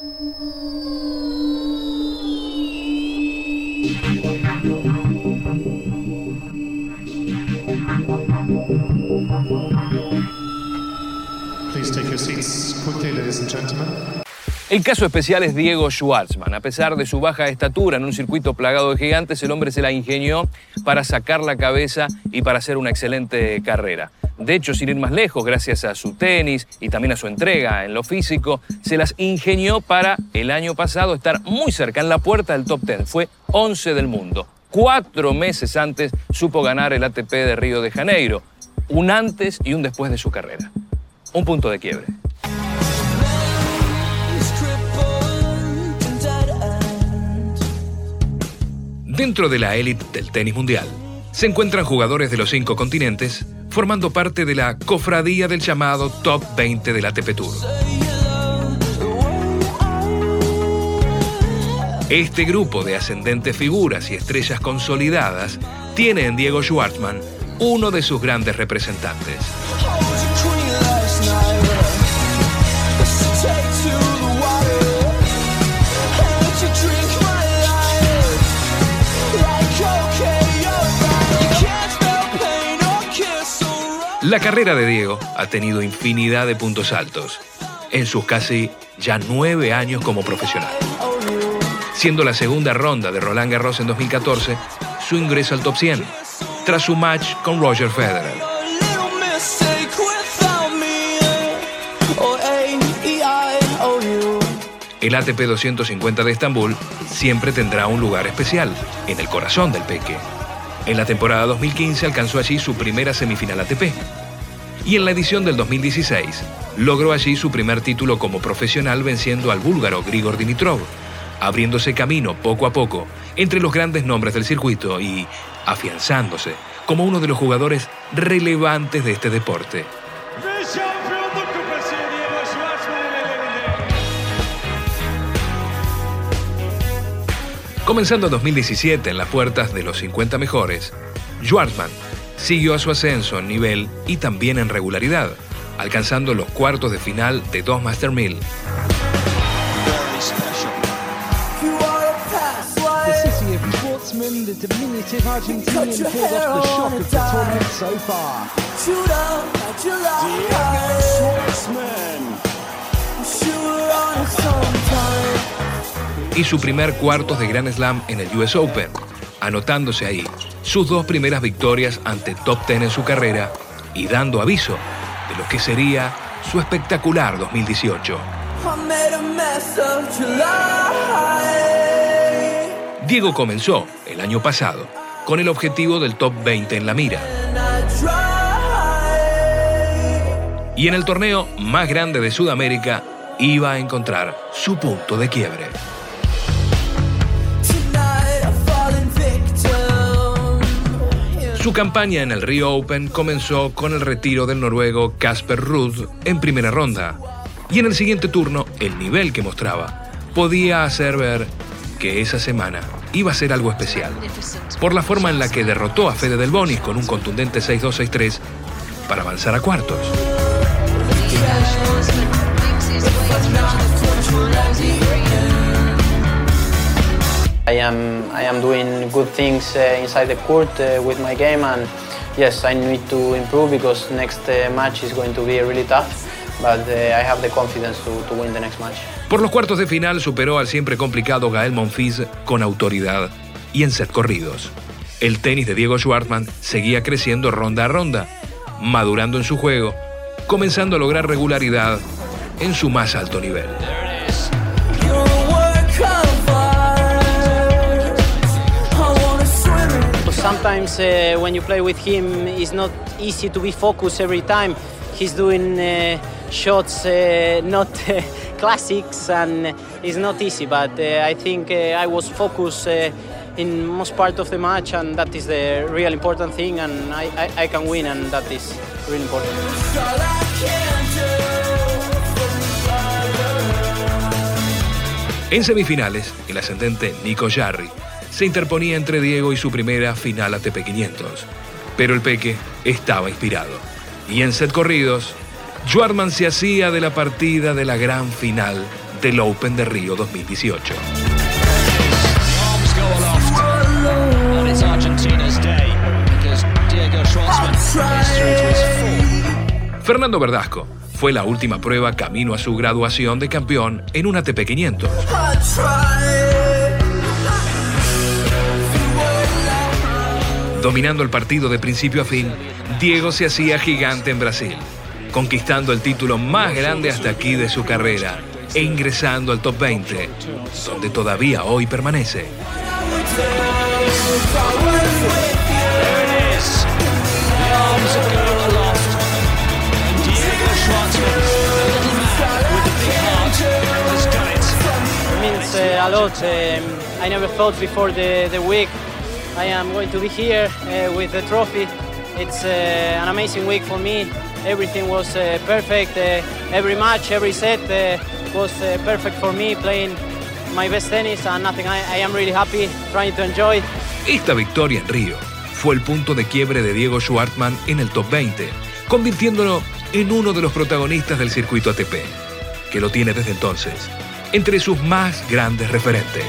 Please take your seats quickly, ladies and gentlemen. El caso especial es Diego Schwartzman. A pesar de su baja estatura en un circuito plagado de gigantes, el hombre se la ingenió para sacar la cabeza y para hacer una excelente carrera. De hecho, sin ir más lejos, gracias a su tenis y también a su entrega en lo físico, se las ingenió para el año pasado estar muy cerca, en la puerta del top 10. Fue 11 del mundo. Cuatro meses antes supo ganar el ATP de Río de Janeiro. Un antes y un después de su carrera un punto de quiebre. Dentro de la élite del tenis mundial, se encuentran jugadores de los cinco continentes formando parte de la cofradía del llamado Top 20 del ATP Tour. Este grupo de ascendentes figuras y estrellas consolidadas tiene en Diego Schwartzman uno de sus grandes representantes. La carrera de Diego ha tenido infinidad de puntos altos en sus casi ya nueve años como profesional. Siendo la segunda ronda de Roland Garros en 2014 su ingreso al top 100, tras su match con Roger Federer. El ATP 250 de Estambul siempre tendrá un lugar especial en el corazón del peque. En la temporada 2015 alcanzó allí su primera semifinal ATP. Y en la edición del 2016 logró allí su primer título como profesional venciendo al búlgaro Grigor Dimitrov, abriéndose camino poco a poco entre los grandes nombres del circuito y afianzándose como uno de los jugadores relevantes de este deporte. Comenzando en 2017 en las puertas de los 50 mejores, Schwartzman siguió a su ascenso en nivel y también en regularidad, alcanzando los cuartos de final de dos Master 1000. Y su primer cuartos de Grand Slam en el US Open, anotándose ahí sus dos primeras victorias ante top 10 en su carrera y dando aviso de lo que sería su espectacular 2018. Diego comenzó el año pasado con el objetivo del top 20 en la mira. Y en el torneo más grande de Sudamérica iba a encontrar su punto de quiebre. Su campaña en el Rio Open comenzó con el retiro del noruego Casper Ruud en primera ronda. Y en el siguiente turno, el nivel que mostraba podía hacer ver que esa semana iba a ser algo especial. Por la forma en la que derrotó a Fede Del Bonis con un contundente 6-2-6-3 para avanzar a cuartos. I am I am doing good things uh, inside the court uh, with my game and yes I need to improve because next uh, match is going to be really tough but I have the confidence to, to win the next match. Por los cuartos de final superó al siempre complicado Gael Monfils con autoridad y en set corridos. El tenis de Diego Schwartzman seguía creciendo ronda a ronda, madurando en su juego, comenzando a lograr regularidad en su más alto nivel. Sometimes uh, when you play with him, it's not easy to be focused every time. He's doing uh, shots, uh, not uh, classics, and it's not easy. But uh, I think uh, I was focused in most part of the match, and that is the real important thing. And I, I, I can win, and that is really important. En semifinales, el ascendente Nico Jarry se interponía entre Diego y su primera final ATP 500. Pero el Peque estaba inspirado. Y en set corridos, Schwartzman se hacía de la partida de la gran final del Open de Río 2018. Fernando Verdasco fue la última prueba camino a su graduación de campeón en un ATP 500. Dominando el partido de principio a fin, Diego se hacía gigante en Brasil, conquistando el título más grande hasta aquí de su carrera e ingresando al top 20, donde todavía hoy permanece. I never thought before the week I am going to be here uh, with the trophy. It's uh, an amazing week for me. Everything was uh, perfect. Uh, every match, every set uh, was uh, perfect for me, playing my best tennis and nothing. I, I am really happy, trying to enjoy. Esta victoria en Río fue el punto de quiebre de Diego Schwartzman en el top 20, convirtiéndolo en uno de los protagonistas del circuito ATP, que lo tiene desde entonces entre sus más grandes referentes.